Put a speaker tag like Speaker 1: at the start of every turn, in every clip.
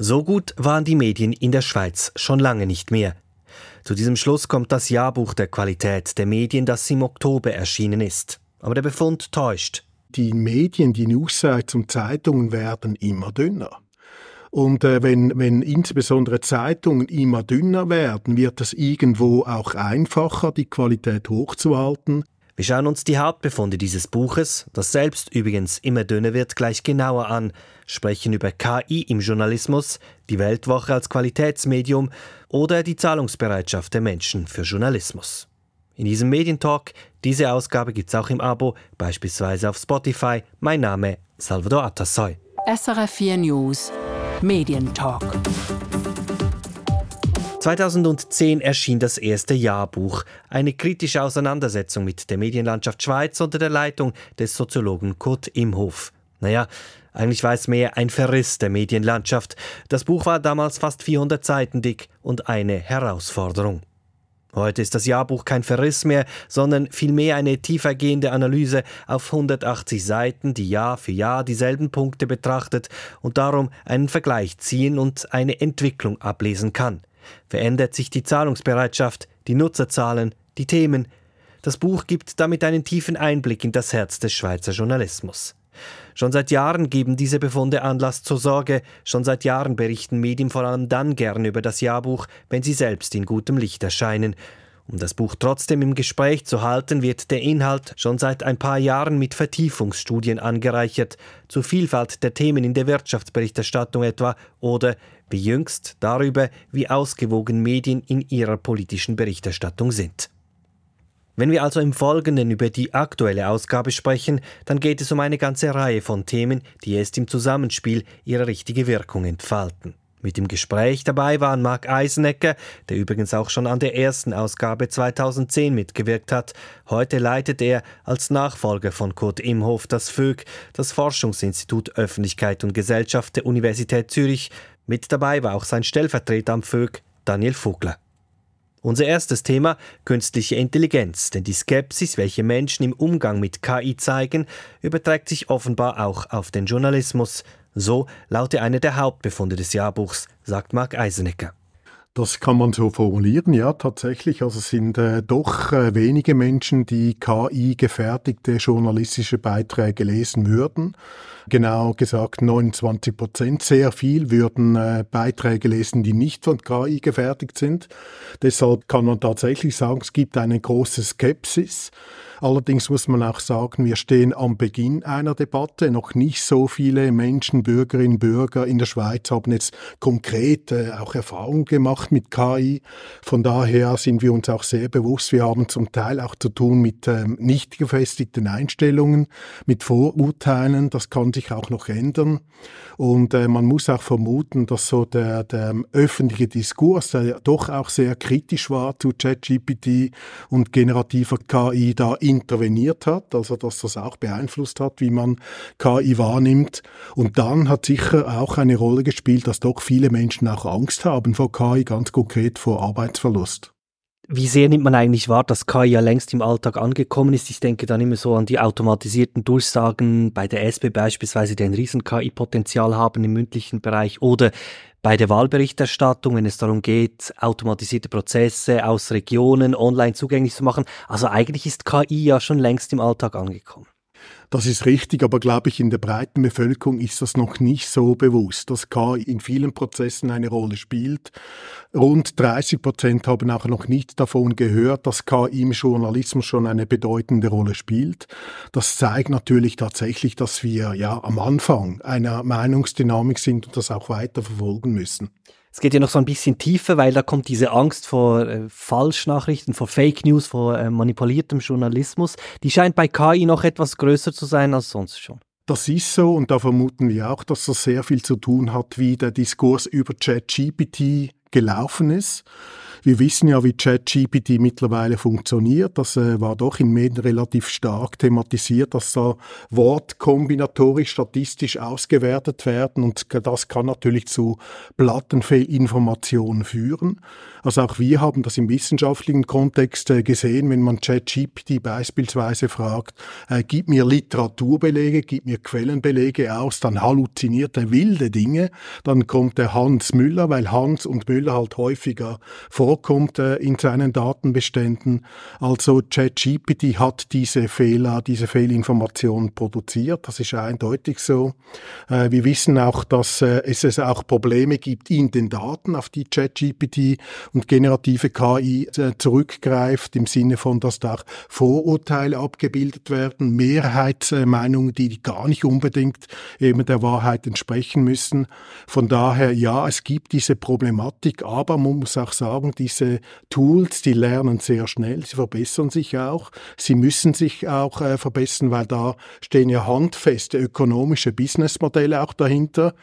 Speaker 1: So gut waren die Medien in der Schweiz schon lange nicht mehr. Zu diesem Schluss kommt das Jahrbuch der Qualität der Medien, das im Oktober erschienen ist. Aber der Befund täuscht.
Speaker 2: Die Medien, die Newsseiten und Zeitungen werden immer dünner. Und äh, wenn, wenn insbesondere Zeitungen immer dünner werden, wird es irgendwo auch einfacher, die Qualität hochzuhalten.
Speaker 1: Wir schauen uns die Hauptbefunde dieses Buches, das selbst übrigens immer dünner wird, gleich genauer an, sprechen über KI im Journalismus, die Weltwoche als Qualitätsmedium oder die Zahlungsbereitschaft der Menschen für Journalismus. In diesem Medientalk, diese Ausgabe gibt es auch im Abo, beispielsweise auf Spotify. Mein Name Salvador Atassoy.
Speaker 3: SRF 4 News Medientalk.
Speaker 1: 2010 erschien das erste Jahrbuch, eine kritische Auseinandersetzung mit der Medienlandschaft Schweiz unter der Leitung des Soziologen Kurt Imhof. Naja, eigentlich war es mehr ein Verriss der Medienlandschaft. Das Buch war damals fast 400 Seiten dick und eine Herausforderung. Heute ist das Jahrbuch kein Verriss mehr, sondern vielmehr eine tiefergehende Analyse auf 180 Seiten, die Jahr für Jahr dieselben Punkte betrachtet und darum einen Vergleich ziehen und eine Entwicklung ablesen kann. Verändert sich die Zahlungsbereitschaft, die Nutzerzahlen, die Themen? Das Buch gibt damit einen tiefen Einblick in das Herz des Schweizer Journalismus. Schon seit Jahren geben diese Befunde Anlass zur Sorge, schon seit Jahren berichten Medien vor allem dann gern über das Jahrbuch, wenn sie selbst in gutem Licht erscheinen. Um das Buch trotzdem im Gespräch zu halten, wird der Inhalt schon seit ein paar Jahren mit Vertiefungsstudien angereichert, zur Vielfalt der Themen in der Wirtschaftsberichterstattung etwa oder wie jüngst darüber, wie ausgewogen Medien in ihrer politischen Berichterstattung sind. Wenn wir also im Folgenden über die aktuelle Ausgabe sprechen, dann geht es um eine ganze Reihe von Themen, die erst im Zusammenspiel ihre richtige Wirkung entfalten. Mit im Gespräch dabei waren Marc Eisenecker, der übrigens auch schon an der ersten Ausgabe 2010 mitgewirkt hat. Heute leitet er als Nachfolger von Kurt Imhof das FÖG, das Forschungsinstitut Öffentlichkeit und Gesellschaft der Universität Zürich. Mit dabei war auch sein Stellvertreter am FÖG, Daniel Vogler. Unser erstes Thema künstliche Intelligenz, denn die Skepsis, welche Menschen im Umgang mit KI zeigen, überträgt sich offenbar auch auf den Journalismus. So lautet einer der Hauptbefunde des Jahrbuchs, sagt Marc Eisenecker.
Speaker 2: Das kann man so formulieren, ja, tatsächlich. Also es sind äh, doch äh, wenige Menschen, die KI-gefertigte journalistische Beiträge lesen würden. Genau gesagt 29 Prozent. Sehr viel würden äh, Beiträge lesen, die nicht von KI gefertigt sind. Deshalb kann man tatsächlich sagen, es gibt eine große Skepsis. Allerdings muss man auch sagen, wir stehen am Beginn einer Debatte. Noch nicht so viele Menschen, Bürgerinnen Bürger in der Schweiz haben jetzt konkret äh, auch Erfahrungen gemacht mit KI. Von daher sind wir uns auch sehr bewusst, wir haben zum Teil auch zu tun mit ähm, nicht gefestigten Einstellungen, mit Vorurteilen. Das kann sich auch noch ändern. Und äh, man muss auch vermuten, dass so der, der öffentliche Diskurs, der doch auch sehr kritisch war zu ChatGPT und generativer KI, da interveniert hat, also dass das auch beeinflusst hat, wie man KI wahrnimmt. Und dann hat sicher auch eine Rolle gespielt, dass doch viele Menschen auch Angst haben vor KI, ganz konkret vor Arbeitsverlust.
Speaker 1: Wie sehr nimmt man eigentlich wahr, dass KI ja längst im Alltag angekommen ist? Ich denke dann immer so an die automatisierten Durchsagen bei der SP beispielsweise, die ein riesen KI-Potenzial haben im mündlichen Bereich oder bei der Wahlberichterstattung, wenn es darum geht, automatisierte Prozesse aus Regionen online zugänglich zu machen. Also eigentlich ist KI ja schon längst im Alltag angekommen.
Speaker 2: Das ist richtig, aber glaube ich, in der breiten Bevölkerung ist das noch nicht so bewusst, dass KI in vielen Prozessen eine Rolle spielt. Rund 30 Prozent haben auch noch nicht davon gehört, dass KI im Journalismus schon eine bedeutende Rolle spielt. Das zeigt natürlich tatsächlich, dass wir ja am Anfang einer Meinungsdynamik sind und das auch weiter verfolgen müssen.
Speaker 1: Es geht ja noch so ein bisschen tiefer, weil da kommt diese Angst vor äh, Falschnachrichten, vor Fake News, vor äh, manipuliertem Journalismus. Die scheint bei KI noch etwas größer zu sein als sonst schon.
Speaker 2: Das ist so und da vermuten wir auch, dass das sehr viel zu tun hat, wie der Diskurs über ChatGPT gelaufen ist. Wir wissen ja, wie ChatGPT mittlerweile funktioniert. Das äh, war doch in Medien relativ stark thematisiert, dass da wortkombinatorisch statistisch ausgewertet werden und das kann natürlich zu Plattenfehlinformationen führen. Also auch wir haben das im wissenschaftlichen Kontext äh, gesehen, wenn man ChatGPT beispielsweise fragt, äh, gib mir Literaturbelege, gib mir Quellenbelege aus, dann halluziniert er wilde Dinge. Dann kommt der Hans Müller, weil Hans und Müller halt häufiger vorkommt äh, in seinen Datenbeständen. Also ChatGPT hat diese Fehler, diese Fehlinformationen produziert. Das ist eindeutig so. Äh, wir wissen auch, dass äh, es auch Probleme gibt in den Daten, auf die ChatGPT und generative KI äh, zurückgreift, im Sinne von, dass da auch Vorurteile abgebildet werden, Mehrheitsmeinungen, die gar nicht unbedingt eben der Wahrheit entsprechen müssen. Von daher, ja, es gibt diese Problematik, aber man muss auch sagen, diese Tools, die lernen sehr schnell, sie verbessern sich auch, sie müssen sich auch äh, verbessern, weil da stehen ja handfeste ökonomische Businessmodelle auch dahinter.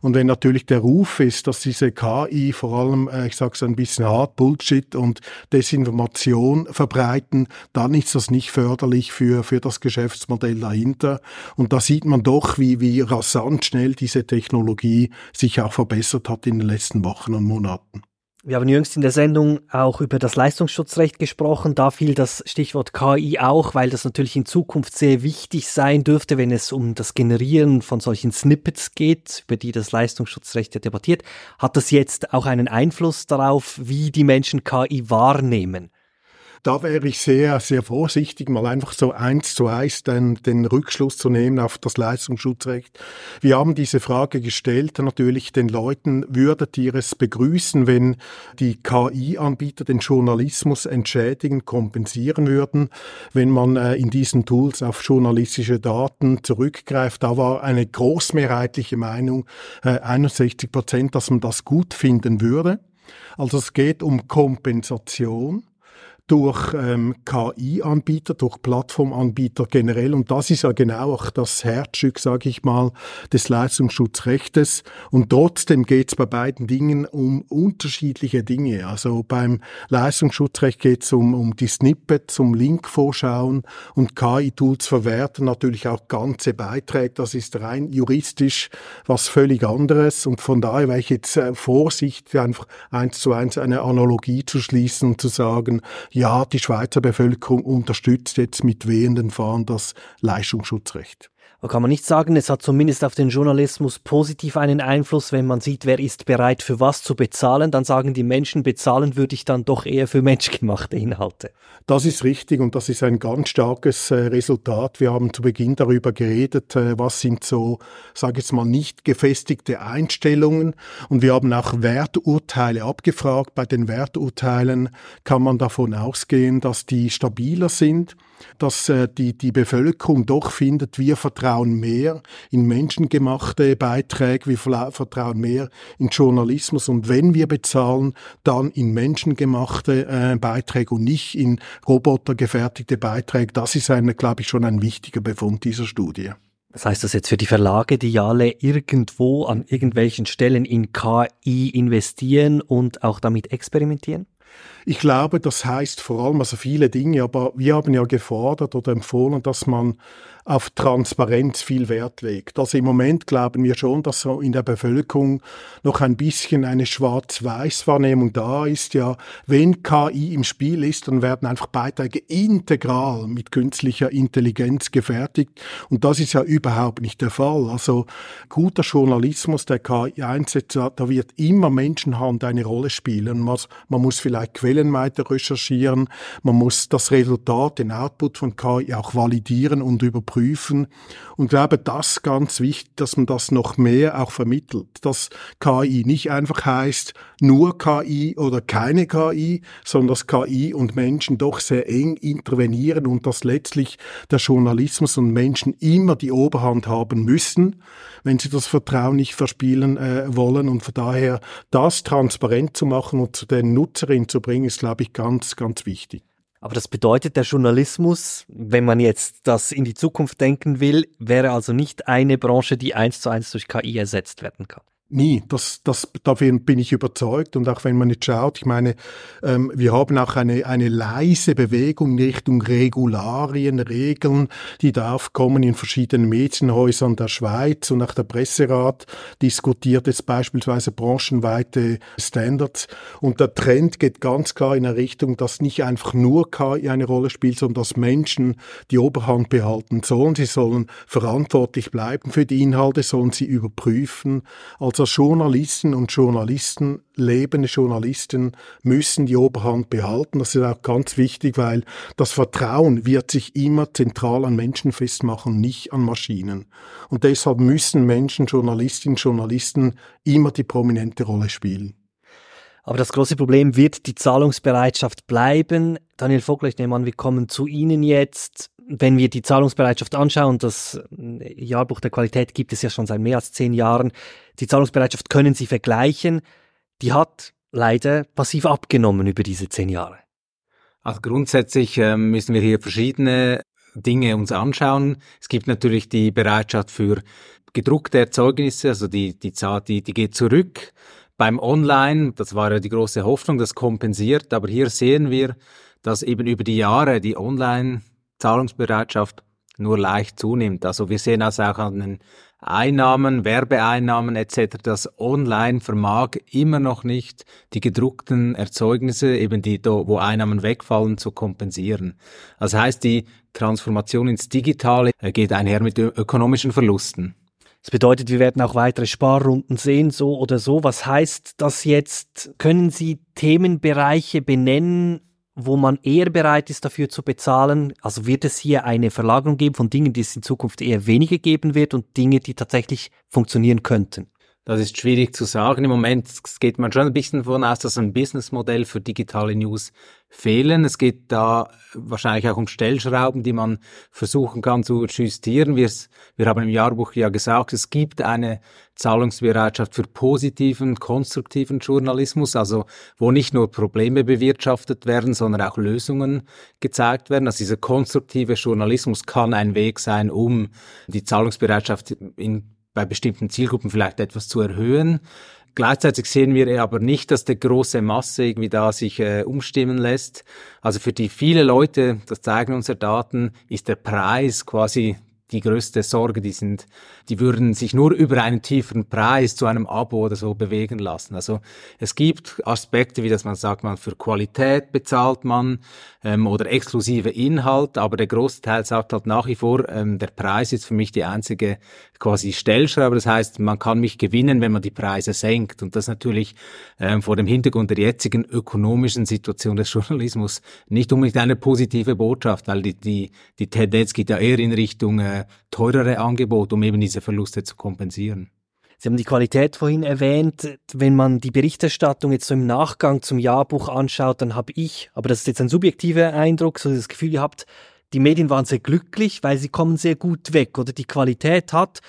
Speaker 2: Und wenn natürlich der Ruf ist, dass diese KI vor allem, äh, ich sage es ein bisschen hart Bullshit und Desinformation verbreiten, dann ist das nicht förderlich für, für das Geschäftsmodell dahinter. Und da sieht man doch, wie, wie rasant schnell diese Technologie sich auch verbessert hat in den letzten Wochen und Monaten.
Speaker 1: Wir haben jüngst in der Sendung auch über das Leistungsschutzrecht gesprochen. Da fiel das Stichwort KI auch, weil das natürlich in Zukunft sehr wichtig sein dürfte, wenn es um das Generieren von solchen Snippets geht, über die das Leistungsschutzrecht ja debattiert. Hat das jetzt auch einen Einfluss darauf, wie die Menschen KI wahrnehmen?
Speaker 2: Da wäre ich sehr, sehr vorsichtig, mal einfach so eins zu eins den, den Rückschluss zu nehmen auf das Leistungsschutzrecht. Wir haben diese Frage gestellt, natürlich den Leuten, würdet ihr es begrüßen, wenn die KI-Anbieter den Journalismus entschädigen, kompensieren würden, wenn man äh, in diesen Tools auf journalistische Daten zurückgreift? Da war eine großmehrheitliche Meinung, äh, 61 Prozent, dass man das gut finden würde. Also es geht um Kompensation durch ähm, KI-Anbieter, durch Plattformanbieter generell. Und das ist ja genau auch das Herzstück, sage ich mal, des Leistungsschutzrechtes. Und trotzdem geht es bei beiden Dingen um unterschiedliche Dinge. Also beim Leistungsschutzrecht geht es um, um die Snippets, um Linkvorschauen und KI-Tools verwerten natürlich auch ganze Beiträge. Das ist rein juristisch was völlig anderes. Und von daher wäre ich jetzt äh, Vorsicht, einfach eins zu eins eine Analogie zu schließen und zu sagen, ja, die Schweizer Bevölkerung unterstützt jetzt mit wehenden Fahnen das Leistungsschutzrecht.
Speaker 1: Kann man nicht sagen, es hat zumindest auf den Journalismus positiv einen Einfluss, wenn man sieht, wer ist bereit für was zu bezahlen, dann sagen die Menschen, bezahlen würde ich dann doch eher für menschgemachte Inhalte.
Speaker 2: Das ist richtig und das ist ein ganz starkes äh, Resultat. Wir haben zu Beginn darüber geredet, äh, was sind so, sage ich jetzt mal, nicht gefestigte Einstellungen und wir haben auch Werturteile abgefragt. Bei den Werturteilen kann man davon ausgehen, dass die stabiler sind dass äh, die, die Bevölkerung doch findet, wir vertrauen mehr in menschengemachte Beiträge, wir vertrauen mehr in Journalismus und wenn wir bezahlen, dann in menschengemachte äh, Beiträge und nicht in robotergefertigte Beiträge. Das ist, eine, glaube ich, schon ein wichtiger Befund dieser Studie.
Speaker 1: Was heißt das jetzt für die Verlage, die alle irgendwo an irgendwelchen Stellen in KI investieren und auch damit experimentieren?
Speaker 2: Ich glaube, das heißt vor allem also viele Dinge, aber wir haben ja gefordert oder empfohlen, dass man auf Transparenz viel Wert legt. Also im Moment glauben wir schon, dass so in der Bevölkerung noch ein bisschen eine Schwarz-Weiß-Wahrnehmung da ist. Ja, wenn KI im Spiel ist, dann werden einfach Beiträge integral mit künstlicher Intelligenz gefertigt. Und das ist ja überhaupt nicht der Fall. Also guter Journalismus, der KI einsetzt, da wird immer Menschenhand eine Rolle spielen. Man, muss vielleicht Quellen weiter recherchieren. Man muss das Resultat, den Output von KI auch validieren und überprüfen prüfen. Und glaube, das ganz wichtig, dass man das noch mehr auch vermittelt, dass KI nicht einfach heißt, nur KI oder keine KI, sondern dass KI und Menschen doch sehr eng intervenieren und dass letztlich der Journalismus und Menschen immer die Oberhand haben müssen, wenn sie das Vertrauen nicht verspielen äh, wollen. Und von daher das transparent zu machen und zu den Nutzerinnen zu bringen, ist, glaube ich, ganz, ganz wichtig.
Speaker 1: Aber das bedeutet, der Journalismus, wenn man jetzt das in die Zukunft denken will, wäre also nicht eine Branche, die eins zu eins durch KI ersetzt werden kann.
Speaker 2: Nie, das, das, davon bin ich überzeugt. Und auch wenn man jetzt schaut, ich meine, ähm, wir haben auch eine, eine leise Bewegung in Richtung Regularien, Regeln, die da aufkommen in verschiedenen Medienhäusern der Schweiz. Und auch der Presserat diskutiert jetzt beispielsweise branchenweite Standards. Und der Trend geht ganz klar in eine Richtung, dass nicht einfach nur KI eine Rolle spielt, sondern dass Menschen die Oberhand behalten sollen. Sie sollen verantwortlich bleiben für die Inhalte, sollen sie überprüfen. Also Journalisten und Journalisten, lebende Journalisten, müssen die Oberhand behalten. Das ist auch ganz wichtig, weil das Vertrauen wird sich immer zentral an Menschen festmachen, nicht an Maschinen. Und deshalb müssen Menschen, Journalistinnen, Journalisten immer die prominente Rolle spielen.
Speaker 1: Aber das große Problem wird die Zahlungsbereitschaft bleiben. Daniel Vogler, ich nehme an, wir kommen zu Ihnen jetzt wenn wir die Zahlungsbereitschaft anschauen, das äh, Jahrbuch der Qualität gibt es ja schon seit mehr als zehn Jahren, die Zahlungsbereitschaft können Sie vergleichen, die hat leider passiv abgenommen über diese zehn Jahre.
Speaker 4: Also grundsätzlich äh, müssen wir hier verschiedene Dinge uns anschauen. Es gibt natürlich die Bereitschaft für gedruckte Erzeugnisse, also die, die Zahl, die, die geht zurück. Beim Online, das war ja die große Hoffnung, das kompensiert, aber hier sehen wir, dass eben über die Jahre die Online Zahlungsbereitschaft nur leicht zunimmt. Also wir sehen das auch an den Einnahmen, Werbeeinnahmen etc., dass online vermag immer noch nicht die gedruckten Erzeugnisse, eben die, wo Einnahmen wegfallen, zu kompensieren. Das heißt, die Transformation ins Digitale geht einher mit ökonomischen Verlusten.
Speaker 1: Das bedeutet, wir werden auch weitere Sparrunden sehen, so oder so. Was heißt das jetzt? Können Sie Themenbereiche benennen, wo man eher bereit ist, dafür zu bezahlen? Also wird es hier eine Verlagerung geben von Dingen, die es in Zukunft eher weniger geben wird und Dinge, die tatsächlich funktionieren könnten?
Speaker 4: Das ist schwierig zu sagen. Im Moment geht man schon ein bisschen davon aus, dass ein Businessmodell für digitale News fehlen. Es geht da wahrscheinlich auch um Stellschrauben, die man versuchen kann zu justieren. Wir, wir haben im Jahrbuch ja gesagt, es gibt eine Zahlungsbereitschaft für positiven, konstruktiven Journalismus, also wo nicht nur Probleme bewirtschaftet werden, sondern auch Lösungen gezeigt werden. Also dieser konstruktive Journalismus kann ein Weg sein, um die Zahlungsbereitschaft in bei bestimmten Zielgruppen vielleicht etwas zu erhöhen. Gleichzeitig sehen wir aber nicht, dass die große Masse irgendwie da sich äh, umstimmen lässt. Also für die viele Leute, das zeigen unsere Daten, ist der Preis quasi die größte Sorge, die sind, die würden sich nur über einen tieferen Preis zu einem Abo oder so bewegen lassen. Also es gibt Aspekte, wie dass man sagt, man für Qualität bezahlt man ähm, oder exklusive Inhalt, aber der große Teil sagt halt nach wie vor, ähm, der Preis ist für mich die einzige quasi Stellschraube. Das heißt, man kann mich gewinnen, wenn man die Preise senkt. Und das natürlich ähm, vor dem Hintergrund der jetzigen ökonomischen Situation des Journalismus nicht unbedingt eine positive Botschaft, weil die, die, die Tendenz geht ja eher in Richtung äh, teurere Angebot, um eben diese Verluste zu kompensieren.
Speaker 1: Sie haben die Qualität vorhin erwähnt. Wenn man die Berichterstattung jetzt so im Nachgang zum Jahrbuch anschaut, dann habe ich, aber das ist jetzt ein subjektiver Eindruck, so das Gefühl gehabt, die Medien waren sehr glücklich, weil sie kommen sehr gut weg oder die Qualität hat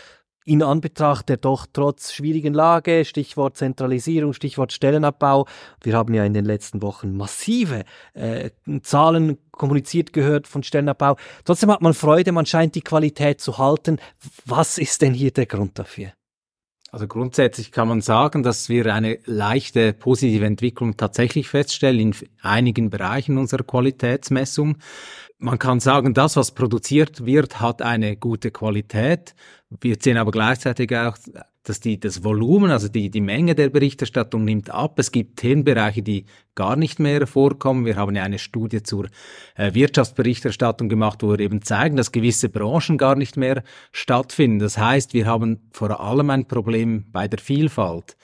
Speaker 1: in Anbetracht der doch trotz schwierigen Lage, Stichwort Zentralisierung, Stichwort Stellenabbau, wir haben ja in den letzten Wochen massive äh, Zahlen kommuniziert gehört von Stellenabbau. Trotzdem hat man Freude, man scheint die Qualität zu halten. Was ist denn hier der Grund dafür?
Speaker 4: Also grundsätzlich kann man sagen, dass wir eine leichte positive Entwicklung tatsächlich feststellen in einigen Bereichen unserer Qualitätsmessung. Man kann sagen, das, was produziert wird, hat eine gute Qualität. Wir sehen aber gleichzeitig auch, dass die, das Volumen, also die, die Menge der Berichterstattung nimmt ab. Es gibt Themenbereiche, die gar nicht mehr vorkommen. Wir haben ja eine Studie zur äh, Wirtschaftsberichterstattung gemacht, wo wir eben zeigen, dass gewisse Branchen gar nicht mehr stattfinden. Das heißt, wir haben vor allem ein Problem bei der Vielfalt.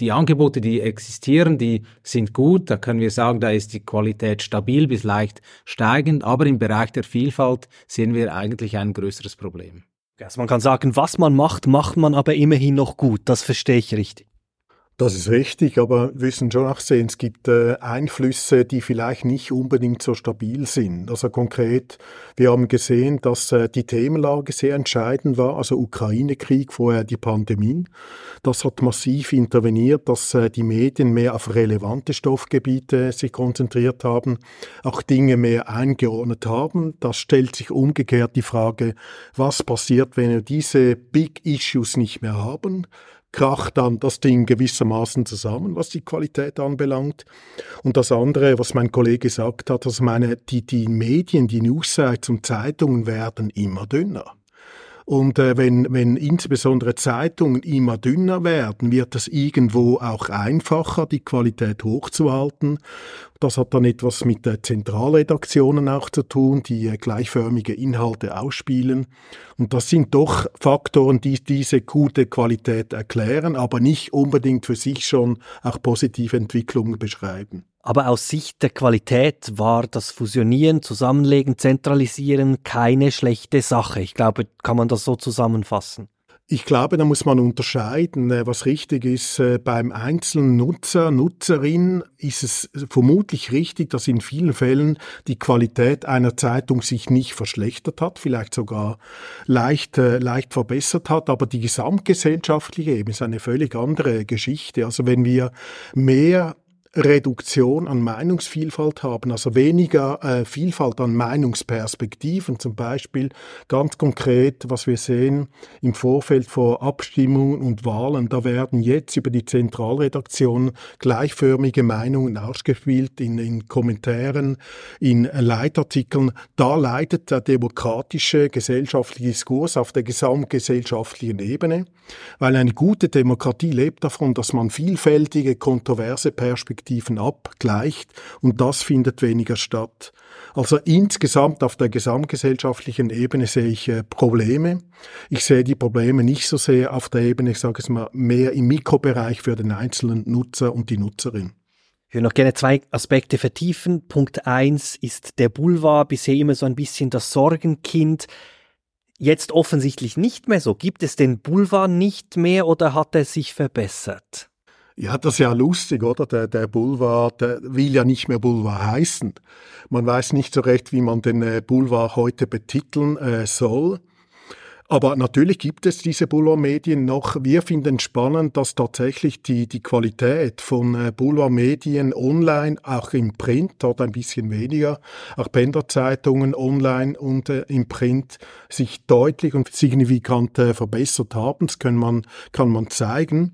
Speaker 4: Die Angebote, die existieren, die sind gut. Da können wir sagen, da ist die Qualität stabil bis leicht steigend. Aber im Bereich der Vielfalt sehen wir eigentlich ein größeres Problem.
Speaker 1: Also man kann sagen, was man macht, macht man aber immerhin noch gut. Das verstehe ich richtig.
Speaker 2: Das ist richtig, aber wir müssen schon auch sehen, es gibt äh, Einflüsse, die vielleicht nicht unbedingt so stabil sind. Also konkret, wir haben gesehen, dass äh, die Themenlage sehr entscheidend war, also Ukraine-Krieg, vorher die Pandemie. Das hat massiv interveniert, dass äh, die Medien mehr auf relevante Stoffgebiete sich konzentriert haben, auch Dinge mehr eingeordnet haben. Das stellt sich umgekehrt die Frage, was passiert, wenn wir diese Big Issues nicht mehr haben? Kracht dann das Ding gewissermaßen zusammen, was die Qualität anbelangt. Und das andere, was mein Kollege gesagt hat, also meine, die, die Medien, die Newssites und Zeitungen werden immer dünner. Und äh, wenn, wenn insbesondere Zeitungen immer dünner werden, wird es irgendwo auch einfacher, die Qualität hochzuhalten. Das hat dann etwas mit äh, Zentralredaktionen auch zu tun, die äh, gleichförmige Inhalte ausspielen. Und das sind doch Faktoren, die diese gute Qualität erklären, aber nicht unbedingt für sich schon auch positive Entwicklungen beschreiben.
Speaker 1: Aber aus Sicht der Qualität war das Fusionieren, Zusammenlegen, Zentralisieren keine schlechte Sache. Ich glaube, kann man das so zusammenfassen.
Speaker 2: Ich glaube, da muss man unterscheiden, äh, was richtig ist. Äh, beim einzelnen Nutzer, Nutzerin ist es vermutlich richtig, dass in vielen Fällen die Qualität einer Zeitung sich nicht verschlechtert hat, vielleicht sogar leicht, äh, leicht verbessert hat, aber die gesamtgesellschaftliche Ebene ist eine völlig andere Geschichte. Also wenn wir mehr Reduktion an Meinungsvielfalt haben, also weniger äh, Vielfalt an Meinungsperspektiven, zum Beispiel ganz konkret, was wir sehen im Vorfeld vor Abstimmungen und Wahlen, da werden jetzt über die Zentralredaktion gleichförmige Meinungen ausgespielt in, in Kommentaren, in Leitartikeln. Da leidet der demokratische gesellschaftliche Diskurs auf der gesamtgesellschaftlichen Ebene, weil eine gute Demokratie lebt davon, dass man vielfältige, kontroverse Perspektiven Perspektiven abgleicht und das findet weniger statt. Also insgesamt auf der gesamtgesellschaftlichen Ebene sehe ich äh, Probleme. Ich sehe die Probleme nicht so sehr auf der Ebene, ich sage es mal, mehr im Mikrobereich für den einzelnen Nutzer und die Nutzerin.
Speaker 1: Ich würde noch gerne zwei Aspekte vertiefen. Punkt eins ist der Boulevard, bisher immer so ein bisschen das Sorgenkind. Jetzt offensichtlich nicht mehr so. Gibt es den Boulevard nicht mehr oder hat er sich verbessert?
Speaker 2: Ja, das ist ja lustig, oder? Der, der Boulevard der will ja nicht mehr Boulevard heißen. Man weiß nicht so recht, wie man den äh, Boulevard heute betiteln äh, soll. Aber natürlich gibt es diese Boulevardmedien noch. Wir finden spannend, dass tatsächlich die, die Qualität von äh, Boulevardmedien online, auch im Print, dort ein bisschen weniger, auch Penderzeitungen online und äh, im Print sich deutlich und signifikant äh, verbessert haben. Das kann man, kann man zeigen.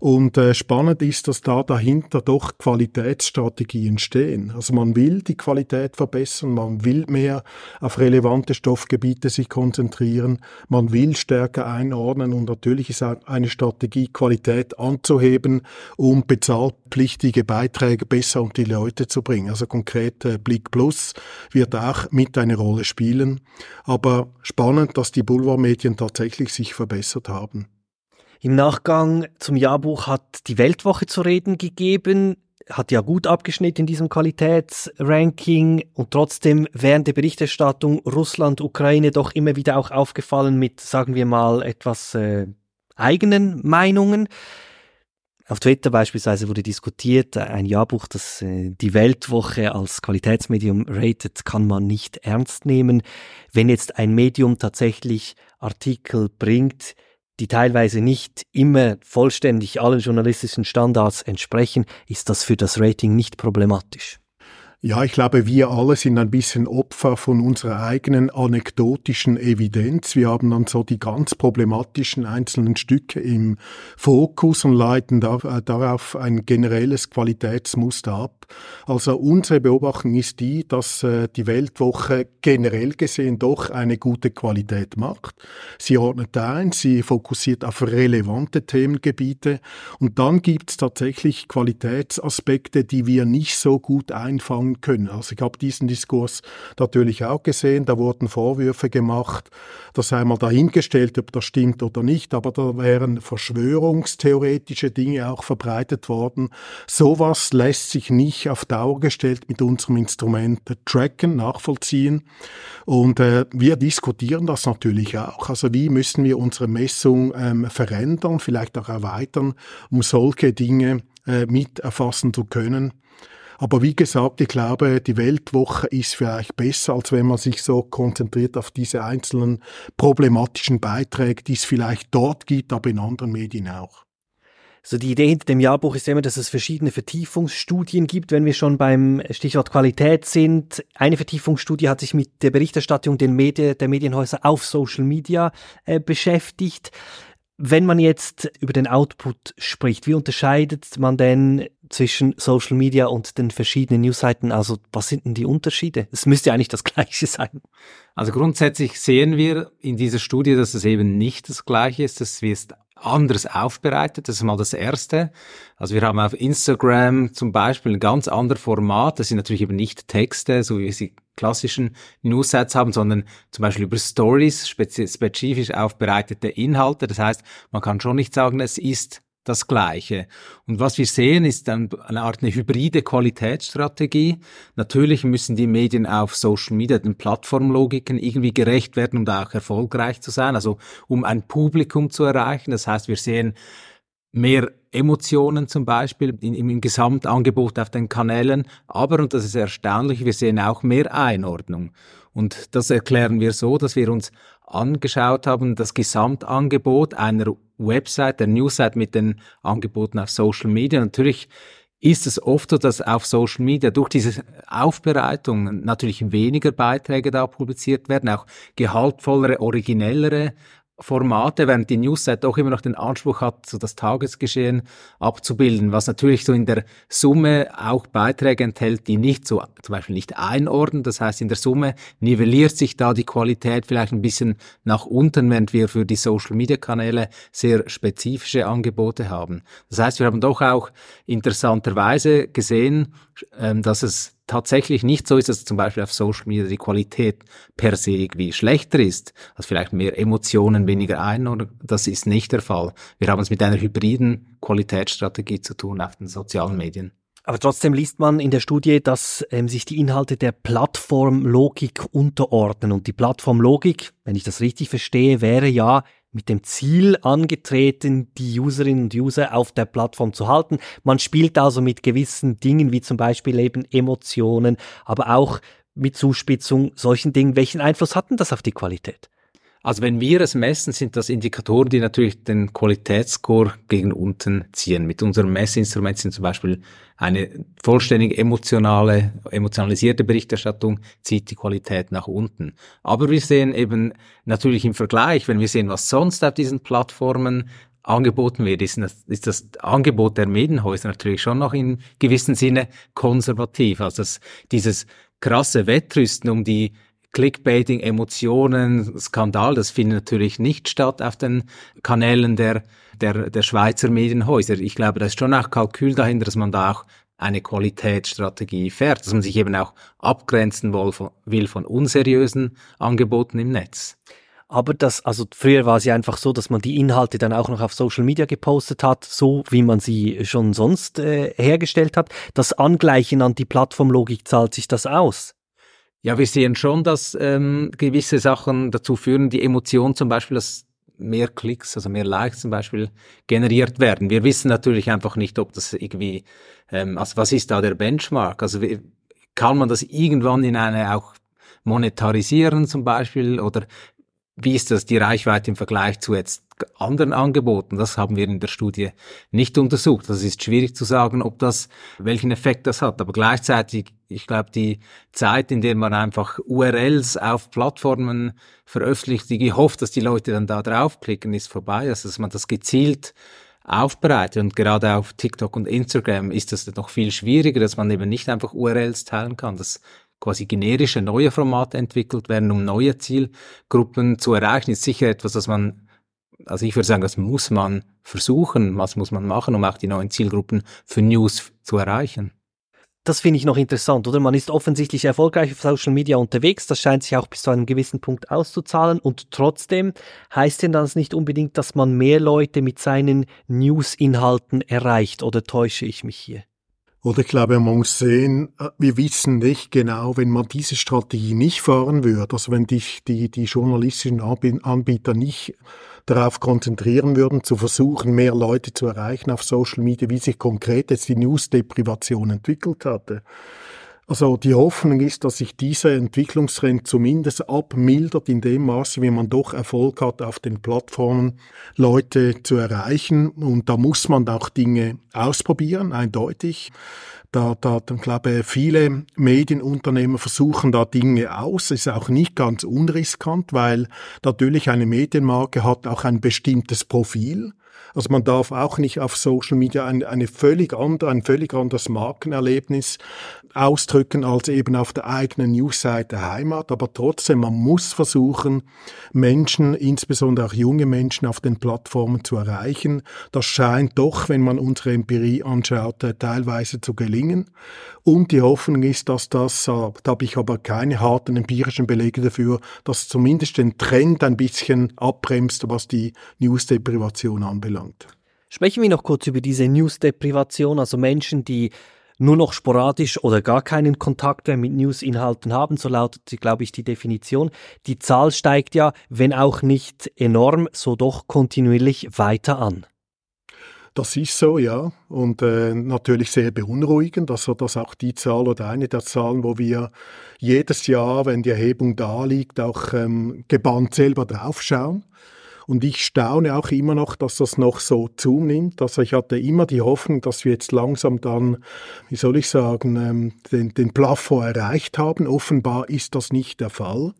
Speaker 2: Und äh, spannend ist, dass da dahinter doch Qualitätsstrategien stehen. Also man will die Qualität verbessern, man will mehr auf relevante Stoffgebiete sich konzentrieren, man will stärker einordnen und natürlich ist auch eine Strategie, Qualität anzuheben, um bezahlpflichtige Beiträge besser unter die Leute zu bringen. Also konkret äh, Blick Plus wird auch mit eine Rolle spielen. Aber spannend, dass die Boulevardmedien tatsächlich sich verbessert haben.
Speaker 1: Im Nachgang zum Jahrbuch hat die Weltwoche zu reden gegeben hat ja gut abgeschnitten in diesem Qualitätsranking und trotzdem während der Berichterstattung Russland, Ukraine doch immer wieder auch aufgefallen mit, sagen wir mal, etwas äh, eigenen Meinungen. Auf Twitter beispielsweise wurde diskutiert, ein Jahrbuch, das äh, die Weltwoche als Qualitätsmedium rated, kann man nicht ernst nehmen. Wenn jetzt ein Medium tatsächlich Artikel bringt, die teilweise nicht immer vollständig allen journalistischen Standards entsprechen, ist das für das Rating nicht problematisch.
Speaker 2: Ja, ich glaube, wir alle sind ein bisschen Opfer von unserer eigenen anekdotischen Evidenz. Wir haben dann so die ganz problematischen einzelnen Stücke im Fokus und leiten äh, darauf ein generelles Qualitätsmuster ab. Also unsere Beobachtung ist die, dass äh, die Weltwoche generell gesehen doch eine gute Qualität macht. Sie ordnet ein, sie fokussiert auf relevante Themengebiete und dann gibt es tatsächlich Qualitätsaspekte, die wir nicht so gut einfangen können. Also ich habe diesen Diskurs natürlich auch gesehen, da wurden Vorwürfe gemacht, das einmal dahingestellt, ob das stimmt oder nicht, aber da wären verschwörungstheoretische Dinge auch verbreitet worden. Sowas lässt sich nicht auf Dauer gestellt mit unserem Instrument tracken, nachvollziehen. Und äh, wir diskutieren das natürlich auch. Also wie müssen wir unsere Messung ähm, verändern, vielleicht auch erweitern, um solche Dinge äh, mit erfassen zu können. Aber wie gesagt, ich glaube, die Weltwoche ist vielleicht besser, als wenn man sich so konzentriert auf diese einzelnen problematischen Beiträge, die es vielleicht dort gibt, aber in anderen Medien auch.
Speaker 1: So die Idee hinter dem Jahrbuch ist immer, dass es verschiedene Vertiefungsstudien gibt, wenn wir schon beim Stichwort Qualität sind. Eine Vertiefungsstudie hat sich mit der Berichterstattung der, Medien, der Medienhäuser auf Social Media äh, beschäftigt. Wenn man jetzt über den Output spricht, wie unterscheidet man denn zwischen Social Media und den verschiedenen Newsseiten? Also was sind denn die Unterschiede? Es müsste eigentlich das Gleiche sein.
Speaker 4: Also grundsätzlich sehen wir in dieser Studie, dass es eben nicht das Gleiche ist. Das ist anders aufbereitet. Das ist mal das Erste. Also wir haben auf Instagram zum Beispiel ein ganz anderes Format. Das sind natürlich eben nicht Texte, so wie sie klassischen News-Sets haben, sondern zum Beispiel über Stories, spezifisch aufbereitete Inhalte. Das heißt, man kann schon nicht sagen, es ist das Gleiche. Und was wir sehen, ist eine Art eine hybride Qualitätsstrategie. Natürlich müssen die Medien auf Social Media den Plattformlogiken irgendwie gerecht werden, um da auch erfolgreich zu sein, also um ein Publikum zu erreichen. Das heißt, wir sehen mehr Emotionen zum Beispiel in, im Gesamtangebot auf den Kanälen. Aber, und das ist erstaunlich, wir sehen auch mehr Einordnung. Und das erklären wir so, dass wir uns angeschaut haben, das Gesamtangebot einer Website, der Newsite mit den Angeboten auf Social Media. Natürlich ist es oft so, dass auf Social Media durch diese Aufbereitung natürlich weniger Beiträge da publiziert werden, auch gehaltvollere, originellere Formate, während die Newsseite doch immer noch den Anspruch hat, so das Tagesgeschehen abzubilden, was natürlich so in der Summe auch Beiträge enthält, die nicht so, zum Beispiel nicht einordnen. Das heißt, in der Summe nivelliert sich da die Qualität vielleicht ein bisschen nach unten, während wir für die Social Media Kanäle sehr spezifische Angebote haben. Das heißt, wir haben doch auch interessanterweise gesehen, dass es tatsächlich nicht so ist, dass zum Beispiel auf Social Media die Qualität per se irgendwie schlechter ist, also vielleicht mehr Emotionen, weniger ein, oder das ist nicht der Fall. Wir haben es mit einer hybriden Qualitätsstrategie zu tun auf den sozialen Medien.
Speaker 1: Aber trotzdem liest man in der Studie, dass ähm, sich die Inhalte der Plattformlogik unterordnen. Und die Plattformlogik, wenn ich das richtig verstehe, wäre ja mit dem Ziel angetreten, die Userinnen und User auf der Plattform zu halten. Man spielt also mit gewissen Dingen, wie zum Beispiel eben Emotionen, aber auch mit Zuspitzung, solchen Dingen. Welchen Einfluss hatten das auf die Qualität?
Speaker 4: Also wenn wir es messen, sind das Indikatoren, die natürlich den Qualitätsscore gegen unten ziehen. Mit unserem Messinstrument sind zum Beispiel eine vollständig emotionale, emotionalisierte Berichterstattung zieht die Qualität nach unten. Aber wir sehen eben natürlich im Vergleich, wenn wir sehen, was sonst auf diesen Plattformen angeboten wird, ist das, ist das Angebot der Medienhäuser natürlich schon noch in gewissem Sinne konservativ. Also das, dieses krasse Wettrüsten um die Clickbaiting, Emotionen, Skandal, das findet natürlich nicht statt auf den Kanälen der, der, der Schweizer Medienhäuser. Ich glaube, da ist schon auch Kalkül dahinter, dass man da auch eine Qualitätsstrategie fährt, dass man sich eben auch abgrenzen will von, will von unseriösen Angeboten im Netz.
Speaker 1: Aber das, also früher war es ja einfach so, dass man die Inhalte dann auch noch auf Social Media gepostet hat, so wie man sie schon sonst äh, hergestellt hat. Das Angleichen an die Plattformlogik zahlt sich das aus.
Speaker 4: Ja, wir sehen schon, dass ähm, gewisse Sachen dazu führen, die Emotion zum Beispiel, dass mehr Klicks, also mehr Likes zum Beispiel generiert werden. Wir wissen natürlich einfach nicht, ob das irgendwie, ähm, also was ist da der Benchmark? Also wie, kann man das irgendwann in eine auch monetarisieren zum Beispiel oder wie ist das die Reichweite im Vergleich zu jetzt anderen Angeboten? Das haben wir in der Studie nicht untersucht. Das ist schwierig zu sagen, ob das, welchen Effekt das hat. Aber gleichzeitig, ich glaube, die Zeit, in der man einfach URLs auf Plattformen veröffentlicht, die gehofft, dass die Leute dann da draufklicken, ist vorbei. Also, dass man das gezielt aufbereitet. Und gerade auf TikTok und Instagram ist das noch viel schwieriger, dass man eben nicht einfach URLs teilen kann. Das quasi generische neue Formate entwickelt werden, um neue Zielgruppen zu erreichen, ist sicher etwas, das man, also ich würde sagen, das muss man versuchen, was muss man machen, um auch die neuen Zielgruppen für News zu erreichen.
Speaker 1: Das finde ich noch interessant, oder? Man ist offensichtlich erfolgreich auf Social Media unterwegs, das scheint sich auch bis zu einem gewissen Punkt auszuzahlen und trotzdem heißt denn das nicht unbedingt, dass man mehr Leute mit seinen News-Inhalten erreicht, oder täusche ich mich hier?
Speaker 2: Oder ich glaube, man muss sehen, äh, wir wissen nicht genau, wenn man diese Strategie nicht fahren würde, also wenn die, die, die journalistischen Anbieter nicht darauf konzentrieren würden, zu versuchen, mehr Leute zu erreichen auf Social Media, wie sich konkret jetzt die News-Deprivation entwickelt hatte. Also die Hoffnung ist, dass sich dieser Entwicklungstrend zumindest abmildert in dem Maße, wie man doch Erfolg hat, auf den Plattformen Leute zu erreichen. Und da muss man auch Dinge ausprobieren, eindeutig. Da, da, glaube ich, viele Medienunternehmer versuchen da Dinge aus. Ist auch nicht ganz unriskant, weil natürlich eine Medienmarke hat auch ein bestimmtes Profil. Also man darf auch nicht auf Social Media ein, eine völlig andere, ein völlig anderes Markenerlebnis ausdrücken als eben auf der eigenen Newsseite Heimat. Aber trotzdem, man muss versuchen, Menschen, insbesondere auch junge Menschen auf den Plattformen zu erreichen. Das scheint doch, wenn man unsere Empirie anschaut, äh, teilweise zu gelingen. Und die Hoffnung ist, dass das, äh, da habe ich aber keine harten empirischen Belege dafür, dass zumindest den Trend ein bisschen abbremst, was die Newsdeprivation anbelangt anbelangt.
Speaker 1: Sprechen wir noch kurz über diese News-Deprivation, also Menschen, die nur noch sporadisch oder gar keinen Kontakt mehr mit News-Inhalten haben, so lautet, glaube ich, die Definition. Die Zahl steigt ja, wenn auch nicht enorm, so doch kontinuierlich weiter an.
Speaker 2: Das ist so, ja. Und äh, natürlich sehr beunruhigend. Also das auch die Zahl oder eine der Zahlen, wo wir jedes Jahr, wenn die Erhebung da liegt, auch ähm, gebannt selber draufschauen. Und ich staune auch immer noch, dass das noch so zunimmt. Also ich hatte immer die Hoffnung, dass wir jetzt langsam dann, wie soll ich sagen, ähm, den, den Plafond erreicht haben. Offenbar ist das nicht der Fall.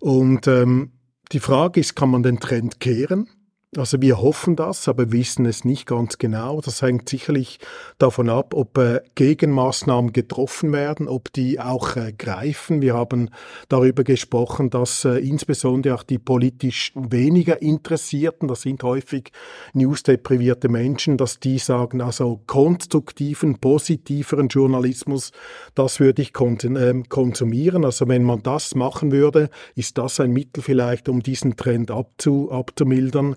Speaker 2: Und ähm, die Frage ist, kann man den Trend kehren? Also wir hoffen das, aber wissen es nicht ganz genau. Das hängt sicherlich davon ab, ob äh, Gegenmaßnahmen getroffen werden, ob die auch äh, greifen. Wir haben darüber gesprochen, dass äh, insbesondere auch die politisch weniger Interessierten, das sind häufig newsdeprivierte Menschen, dass die sagen, also konstruktiven, positiveren Journalismus, das würde ich ähm, konsumieren. Also wenn man das machen würde, ist das ein Mittel vielleicht, um diesen Trend abzu, abzumildern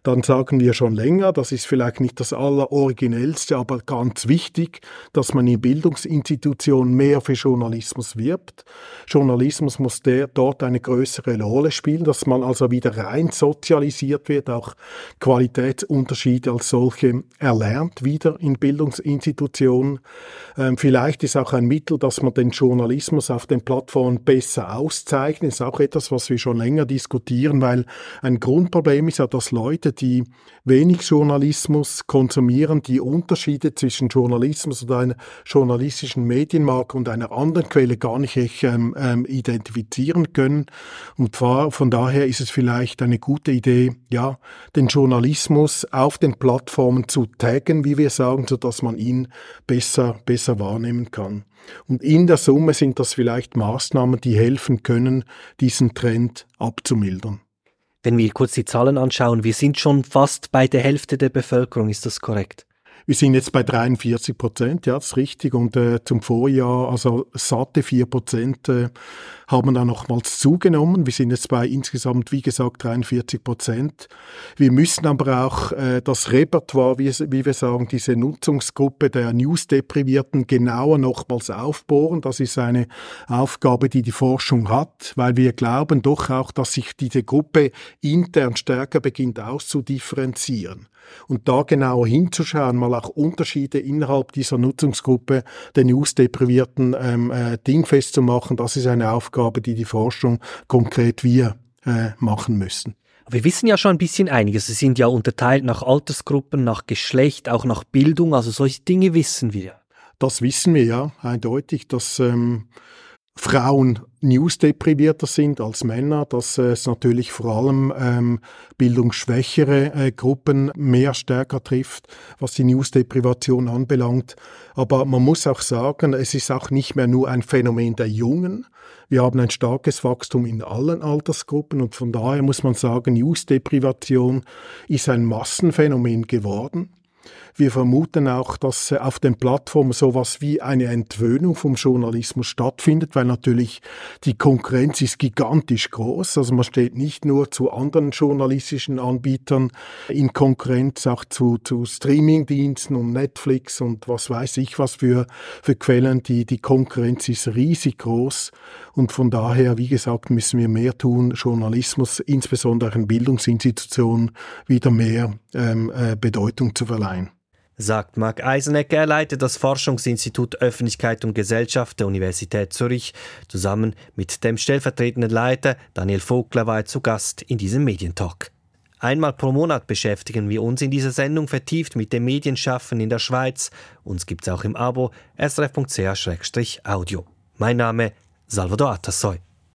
Speaker 2: dann sagen wir schon länger, das ist vielleicht nicht das Alleroriginellste, aber ganz wichtig, dass man in Bildungsinstitutionen mehr für Journalismus wirbt. Journalismus muss der, dort eine größere Rolle spielen, dass man also wieder rein sozialisiert wird, auch Qualitätsunterschiede als solche erlernt wieder in Bildungsinstitutionen. Ähm, vielleicht ist auch ein Mittel, dass man den Journalismus auf den Plattformen besser auszeichnet. Ist auch etwas, was wir schon länger diskutieren, weil ein Grundproblem ist ja, dass Leute, die wenig Journalismus konsumieren, die Unterschiede zwischen Journalismus oder einer journalistischen Medienmarke und einer anderen Quelle gar nicht ähm, ähm, identifizieren können. Und von daher ist es vielleicht eine gute Idee, ja, den Journalismus auf den Plattformen zu taggen, wie wir sagen, so dass man ihn besser, besser wahrnehmen kann. Und in der Summe sind das vielleicht Maßnahmen, die helfen können, diesen Trend abzumildern.
Speaker 1: Wenn wir kurz die Zahlen anschauen, wir sind schon fast bei der Hälfte der Bevölkerung, ist das korrekt?
Speaker 2: Wir sind jetzt bei 43 Prozent, ja, das ist richtig. Und äh, zum Vorjahr, also satte 4 Prozent, äh, haben dann nochmals zugenommen. Wir sind jetzt bei insgesamt, wie gesagt, 43 Prozent. Wir müssen aber auch äh, das Repertoire, wie, wie, wir sagen, diese Nutzungsgruppe der News-Deprivierten genauer nochmals aufbohren. Das ist eine Aufgabe, die die Forschung hat, weil wir glauben doch auch, dass sich diese Gruppe intern stärker beginnt auszudifferenzieren und da genauer hinzuschauen, mal auch Unterschiede innerhalb dieser Nutzungsgruppe der News-Deprivierten ähm, äh, dingfest zu machen, das ist eine Aufgabe, die die Forschung konkret wir äh, machen müssen.
Speaker 1: Wir wissen ja schon ein bisschen einiges. Sie sind ja unterteilt nach Altersgruppen, nach Geschlecht, auch nach Bildung. Also solche Dinge wissen wir.
Speaker 2: Das wissen wir ja eindeutig, dass ähm, Frauen newsdeprivierter sind als Männer, dass es natürlich vor allem ähm, bildungsschwächere äh, Gruppen mehr stärker trifft, was die Newsdeprivation anbelangt. Aber man muss auch sagen, es ist auch nicht mehr nur ein Phänomen der Jungen. Wir haben ein starkes Wachstum in allen Altersgruppen und von daher muss man sagen, Newsdeprivation ist ein Massenphänomen geworden. Wir vermuten auch, dass auf den Plattformen sowas wie eine Entwöhnung vom Journalismus stattfindet, weil natürlich die Konkurrenz ist gigantisch groß. Also man steht nicht nur zu anderen journalistischen Anbietern in Konkurrenz, auch zu, zu Streamingdiensten und Netflix und was weiß ich was für, für Quellen. Die, die Konkurrenz ist riesig groß und von daher, wie gesagt, müssen wir mehr tun, Journalismus, insbesondere in Bildungsinstitutionen, wieder mehr ähm, äh, Bedeutung zu verleihen.
Speaker 1: Sagt Marc Eisenegger. Er leitet das Forschungsinstitut Öffentlichkeit und Gesellschaft der Universität Zürich. Zusammen mit dem stellvertretenden Leiter Daniel Vogler war er zu Gast in diesem Medientalk. Einmal pro Monat beschäftigen wir uns in dieser Sendung vertieft mit dem Medienschaffen in der Schweiz. Uns gibt es auch im Abo srf.ch-audio. Mein Name Salvador Atassoy.